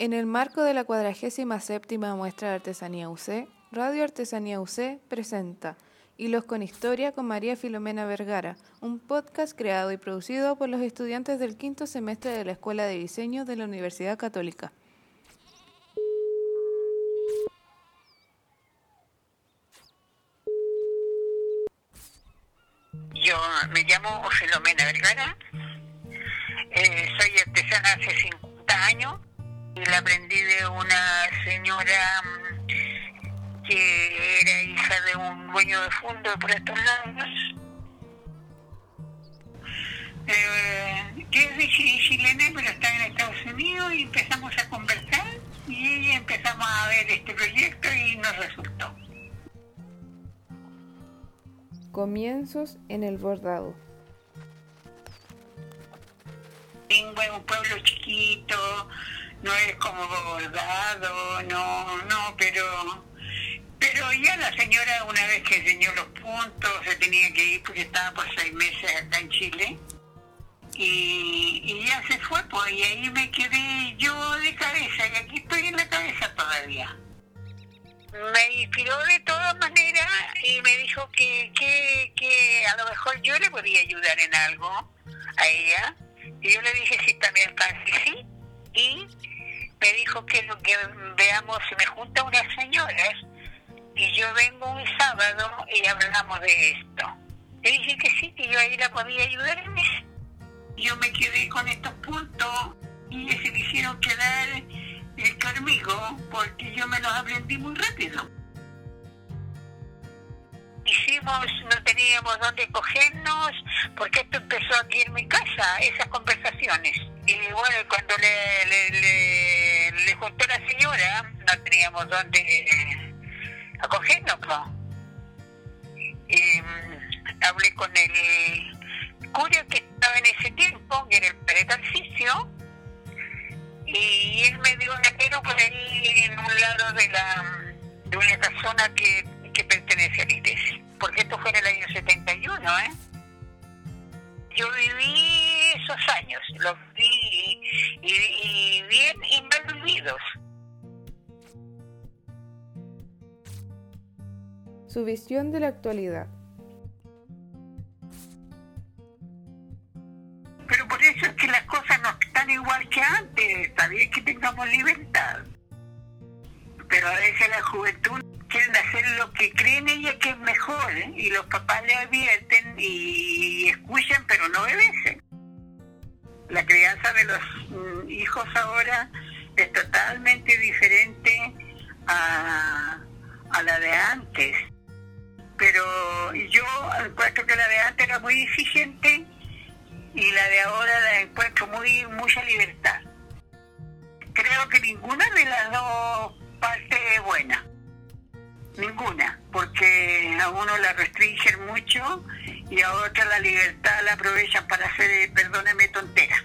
En el marco de la 47 muestra de Artesanía UC, Radio Artesanía UC presenta Hilos con Historia con María Filomena Vergara, un podcast creado y producido por los estudiantes del quinto semestre de la Escuela de Diseño de la Universidad Católica. Yo me llamo Filomena Vergara, eh, soy artesana hace 50 años y la aprendí de una señora mm, que era hija de un dueño de fondo por estos lados, eh, que es de chilena pero está en Estados Unidos y empezamos a conversar y empezamos a ver este proyecto y nos resultó. Comienzos en el bordado. Tengo un pueblo chiquito, no es como bordado, no, no, pero pero ya la señora una vez que enseñó los puntos se tenía que ir porque estaba por seis meses acá en Chile y, y ya se fue pues y ahí me quedé yo de cabeza y aquí estoy en la cabeza todavía me inspiró de todas maneras y me dijo que, que, que a lo mejor yo le podía ayudar en algo a ella. Y yo le dije, sí, también sí, sí. Y me dijo que lo que veamos, si me junta unas señoras y yo vengo un sábado y hablamos de esto. Le dije que sí, que yo ahí la podía ayudar. Yo me quedé con estos puntos y se quisieron quedar conmigo porque yo me los aprendí muy rápido. Hicimos, no teníamos dónde cogernos, porque esto empezó aquí en mi casa, esas conversaciones. Y bueno, cuando le, le, le, le juntó la señora, no teníamos dónde acogernos. Y, mm, hablé con el curio que estaba en ese tiempo, que era el padre y él me dio un dinero por ahí en un lado de la de una casona que, que pertenece a la iglesia, porque esto fue en el año 71, ¿eh? Yo viví esos años, los vi y, bien y mal vividos. Su visión de la actualidad. Pero por eso es que las cosas no igual que antes, está bien que tengamos libertad. Pero a veces la juventud quieren hacer lo que creen ellas que es mejor, ¿eh? y los papás le advierten y escuchan, pero no obedecen. La crianza de los mm, hijos ahora es totalmente diferente a, a la de antes. Pero yo encuentro que la de antes era muy exigente y la de ahora la encuentro muy mucha libertad. Creo que ninguna de las dos partes es buena. Ninguna, porque a uno la restringen mucho y a otra la libertad la aprovechan para hacer, perdóneme, tontera.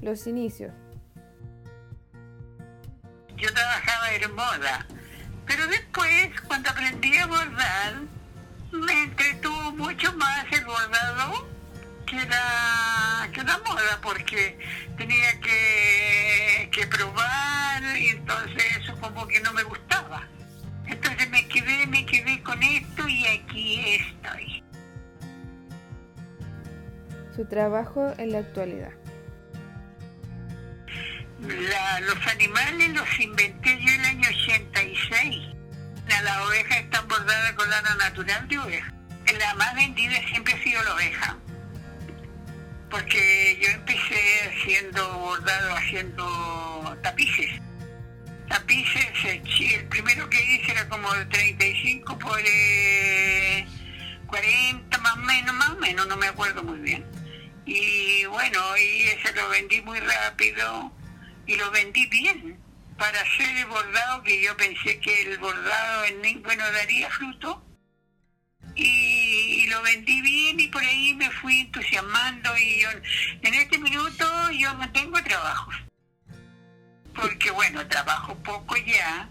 Los inicios. Yo trabajaba en moda, pero después, cuando aprendí a bordar, me entretuvo mucho más el bordado que la, que la moda, porque tenía que, que probar y entonces eso como que no me gustaba. Quedé, me quedé con esto y aquí estoy. Su trabajo en la actualidad. los animales los inventé yo en el año 86 las ovejas están bordadas con lana natural de oveja. La más vendida siempre ha sido la oveja. Porque yo empecé haciendo bordado, haciendo tapices. Tapices, el primero que hice era como de 35 por 40, eh, más o menos, más o menos, no me acuerdo muy bien. Y bueno, y ese lo vendí muy rápido y lo vendí bien para hacer el bordado, que yo pensé que el bordado en ningún no daría fruto. Y, lo vendí bien y por ahí me fui entusiasmando y yo, en este minuto yo no tengo trabajo. Porque bueno, trabajo poco ya,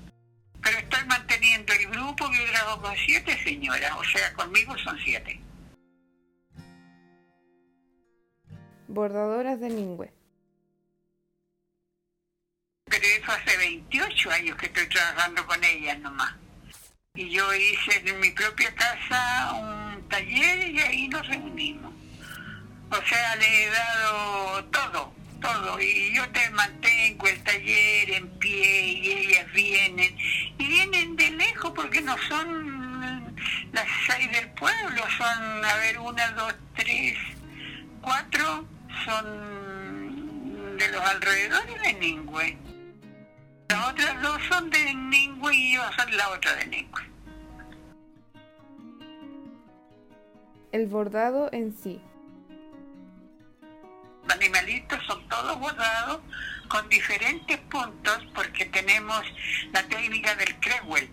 pero estoy manteniendo el grupo que trabajo con siete señoras, o sea, conmigo son siete. bordadoras de Ningüe. Pero eso hace 28 años que estoy trabajando con ellas nomás. Y yo hice en mi propia casa un taller y ahí nos reunimos. O sea, le he dado todo, todo. Y yo te mantengo el taller en pie y ellas vienen. Y vienen de lejos porque no son las seis del pueblo, son, a ver, una, dos, tres, cuatro, son de los alrededores de Ningüe. Las otras dos son de Ningüe y yo soy la otra de Ningüe. El bordado en sí. Animalitos son todos bordados con diferentes puntos porque tenemos la técnica del Crewell.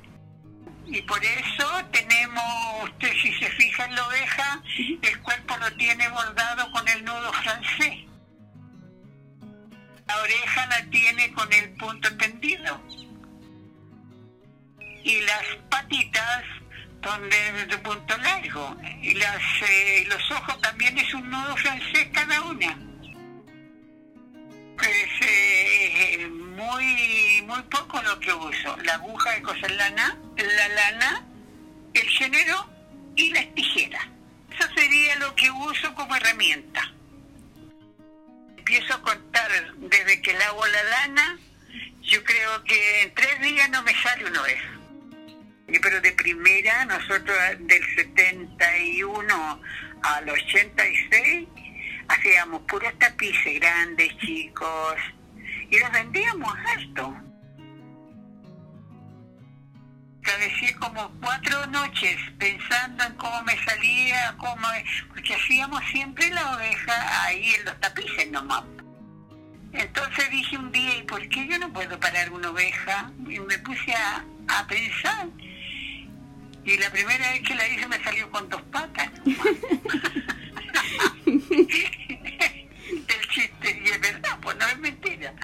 Y por eso tenemos, usted si se fija en la oveja, el cuerpo lo tiene bordado con el nudo francés. La oreja la tiene con el punto tendido. Y las patitas son de, de punto largo. Y las, eh, los ojos también es un nudo francés cada una. Es eh, muy, muy poco lo que uso. La aguja de coser lana, la lana, el género y las tijeras. Eso sería lo que uso como herramienta. Empiezo a contar desde que lavo la lana, yo creo que en tres días no me sale una vez. Pero de primera, nosotros del 71 al 86 hacíamos puros tapices grandes, chicos, y los vendíamos alto. Cabecí como cuatro noches pensando en cómo me salía, cómo, porque hacíamos siempre la oveja ahí en los tapices nomás. Entonces dije un día, ¿y por qué yo no puedo parar una oveja? Y me puse a, a pensar. Y la primera vez que la hice me salió con dos patas. el chiste, y es verdad, pues no es mentira.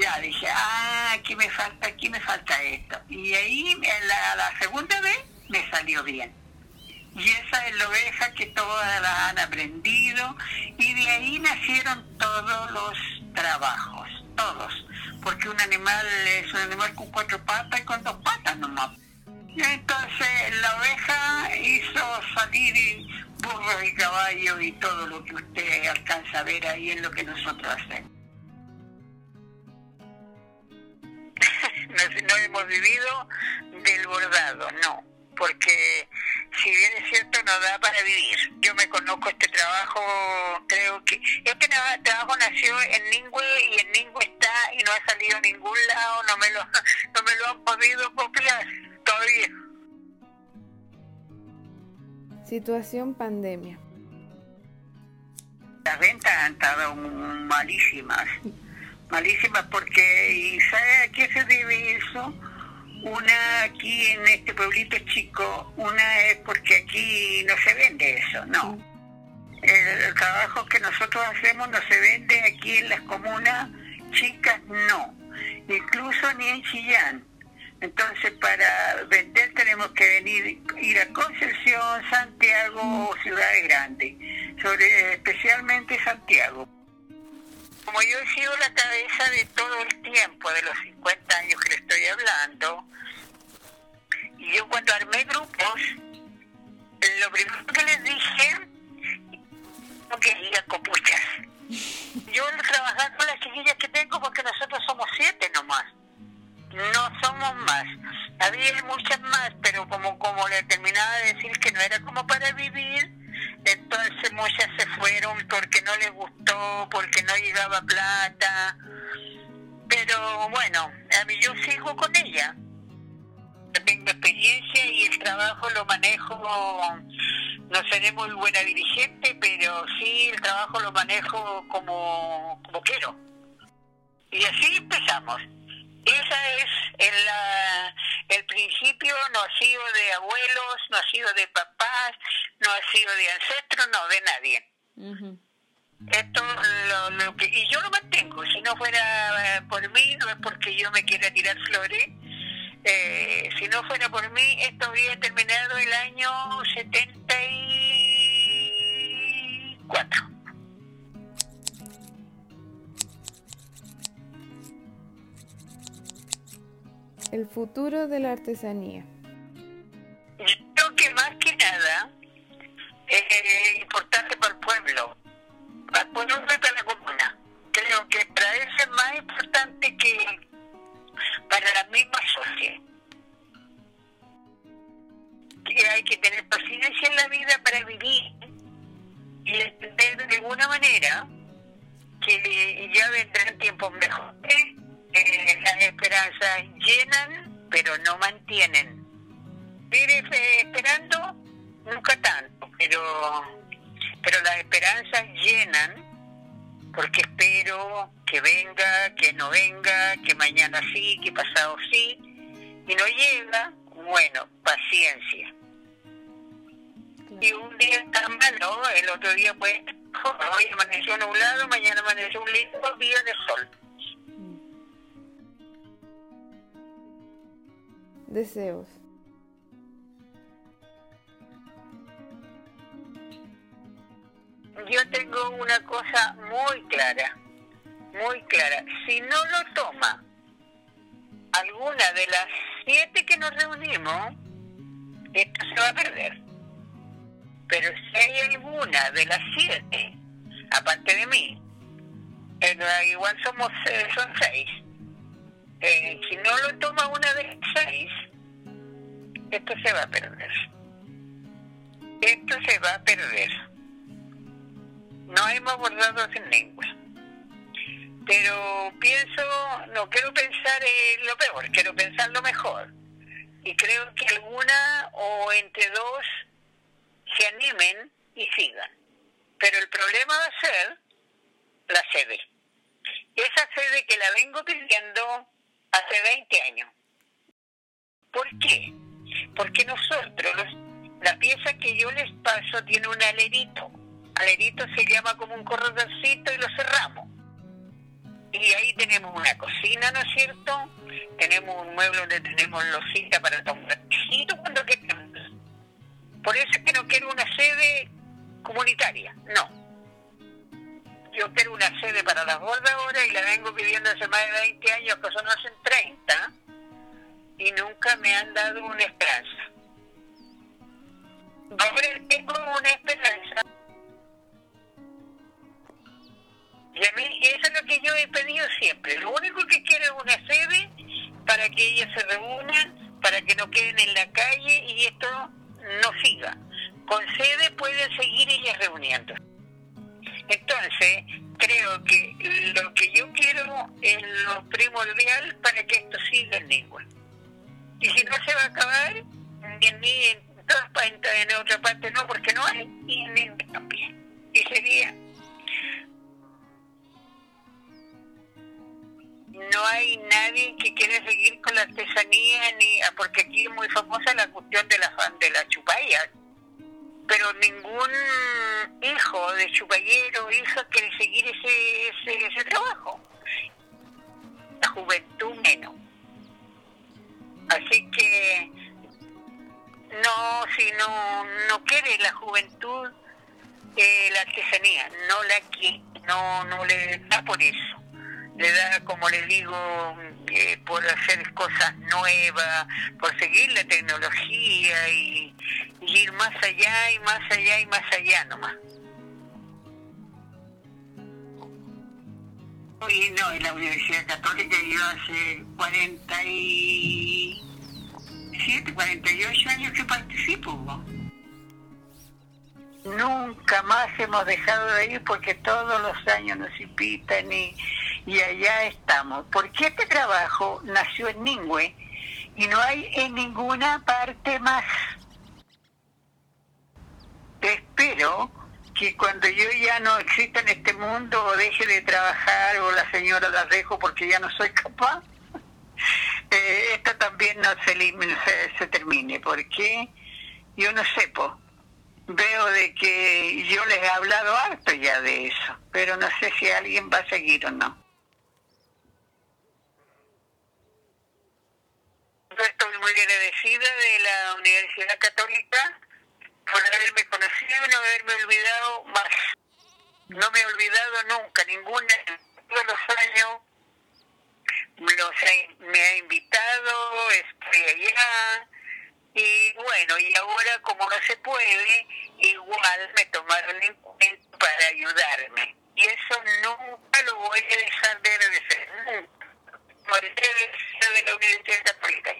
Ya dije, ah, aquí me falta, aquí me falta esto. Y ahí, la, la segunda vez, me salió bien. Y esa es la oveja que todas la han aprendido. Y de ahí nacieron todos los trabajos, todos. Porque un animal es un animal con cuatro patas y con dos patas nomás. Entonces la oveja hizo salir burros y caballos y todo lo que usted alcanza a ver ahí en lo que nosotros hacemos. No, no hemos vivido del bordado, no, porque si bien es cierto no da para vivir. Yo me conozco este trabajo, creo que este trabajo nació en Ningüe y en Ningüe está y no ha salido a ningún lado, no me lo, no me lo han podido copiar todavía. Situación pandemia. Las ventas han estado malísimas, malísimas porque, ¿y sabe a qué se debe eso? Una aquí en este pueblito chico, una es porque aquí no se vende eso, no. El, el trabajo que nosotros hacemos no se vende aquí en las comunas chicas, no. Incluso ni en Chillán. Entonces, para vender tenemos que venir, ir a Concepción, Santiago o ciudades grandes, sobre, especialmente Santiago. Como yo he sido la cabeza de todo el tiempo, de los 50 años que le estoy hablando, y yo cuando armé grupos, lo primero que les dije, no quería copuchas. Yo trabajar con las chiquillas que tengo porque nosotros somos siete nomás no somos más. Había muchas más, pero como, como le terminaba de decir que no era como para vivir, entonces muchas se fueron porque no les gustó, porque no llegaba plata. Pero bueno, a mí yo sigo con ella. Tengo experiencia y el trabajo lo manejo, no seré muy buena dirigente, pero sí el trabajo lo manejo como, como quiero. Y así empezamos. Esa es el, el no ha sido de abuelos, no ha sido de papás, no ha sido de ancestros, no, de nadie. Esto lo, lo que, y yo lo mantengo, si no fuera eh, por mí, no es porque yo me quiera tirar flores, eh, si no fuera por mí, esto habría terminado el año 74. El futuro de la artesanía. Nada es importante para el pueblo, para el para la comuna. Creo que para eso es más importante que para la misma sociedad. Hay que tener paciencia en la vida para vivir y entender de alguna manera que ya vendrán tiempos mejores, eh, las esperanzas llenan, pero no mantienen. Vive esperando, nunca tanto, pero, pero las esperanzas llenan, porque espero que venga, que no venga, que mañana sí, que pasado sí, y no llega, bueno, paciencia. Y un día está malo, el otro día pues Hoy amaneció nublado, mañana amaneció un lindo día de sol. Deseos. Yo tengo una cosa muy clara, muy clara. Si no lo toma alguna de las siete que nos reunimos, esto se va a perder. Pero si hay alguna de las siete, aparte de mí, eh, igual somos eh, son seis. Eh, si no lo toma una de las seis, esto se va a perder. Esto se va a perder. No hemos abordado sin lengua. Pero pienso, no quiero pensar en lo peor, quiero pensar lo mejor. Y creo que alguna o entre dos se animen y sigan. Pero el problema va a ser la sede. Esa sede que la vengo pidiendo hace 20 años. ¿Por qué? Porque nosotros, la pieza que yo les paso tiene un alerito. Alerito se llama como un corredorcito y lo cerramos. Y ahí tenemos una cocina, ¿no es cierto? Tenemos un mueble donde tenemos losita para tomar cuando queremos por eso es que no quiero una sede comunitaria, no. Yo quiero una sede para las bordadoras y la vengo pidiendo hace más de 20 años, que son hace 30, y nunca me han dado una esperanza. Ahora tengo una esperanza. He pedido siempre. Lo único que quiero es una sede para que ellas se reúnan, para que no queden en la calle y esto no siga. Con sede pueden seguir ellas reuniendo. Entonces, creo que lo que yo quiero es lo primordial para que esto siga en lengua. Y si no se va a acabar, en, en partes, en otra parte no, seguir con la artesanía, ni ah, porque aquí es muy famosa la cuestión de la, de la chupalla, pero ningún hijo de chupallero hija quiere seguir ese, ese, ese trabajo. La juventud menos. Así que no, si no, no quiere la juventud eh, la artesanía, no la quiere, no, no le da por eso le da, como le digo, eh, por hacer cosas nuevas, por seguir la tecnología y, ir más allá y más allá y más allá nomás. Hoy no, en la Universidad Católica yo hace 47, 48 años que participo. Nunca más hemos dejado de ir porque todos los años nos invitan y y allá estamos. Porque este trabajo nació en Ningüe y no hay en ninguna parte más. Espero que cuando yo ya no exista en este mundo o deje de trabajar o la señora la dejo porque ya no soy capaz, eh, esto también no se, se, se termine. Porque yo no sé, veo de que yo les he hablado harto ya de eso, pero no sé si alguien va a seguir o no. Estoy muy agradecida de la Universidad Católica por haberme conocido y no haberme olvidado más. No me he olvidado nunca, ninguna, todos los años me ha invitado, estoy allá. Y bueno, y ahora como no se puede, igual me tomaron en cuenta para ayudarme. Y eso nunca lo voy a dejar de agradecer. Por el de la Universidad Católica.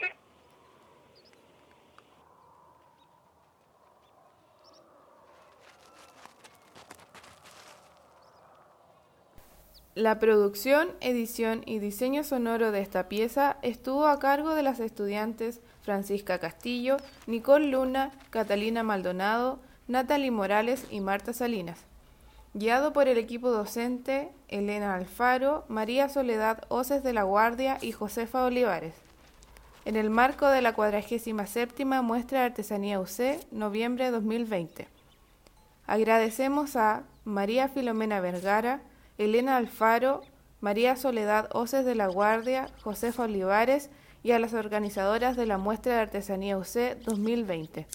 La producción, edición y diseño sonoro de esta pieza estuvo a cargo de las estudiantes Francisca Castillo, Nicole Luna, Catalina Maldonado, Natalie Morales y Marta Salinas. Guiado por el equipo docente Elena Alfaro, María Soledad Oces de la Guardia y Josefa Olivares. En el marco de la 47 Muestra de Artesanía UC, noviembre 2020. Agradecemos a María Filomena Vergara, Elena Alfaro, María Soledad Oces de la Guardia, Josefa Olivares y a las organizadoras de la Muestra de Artesanía UC 2020.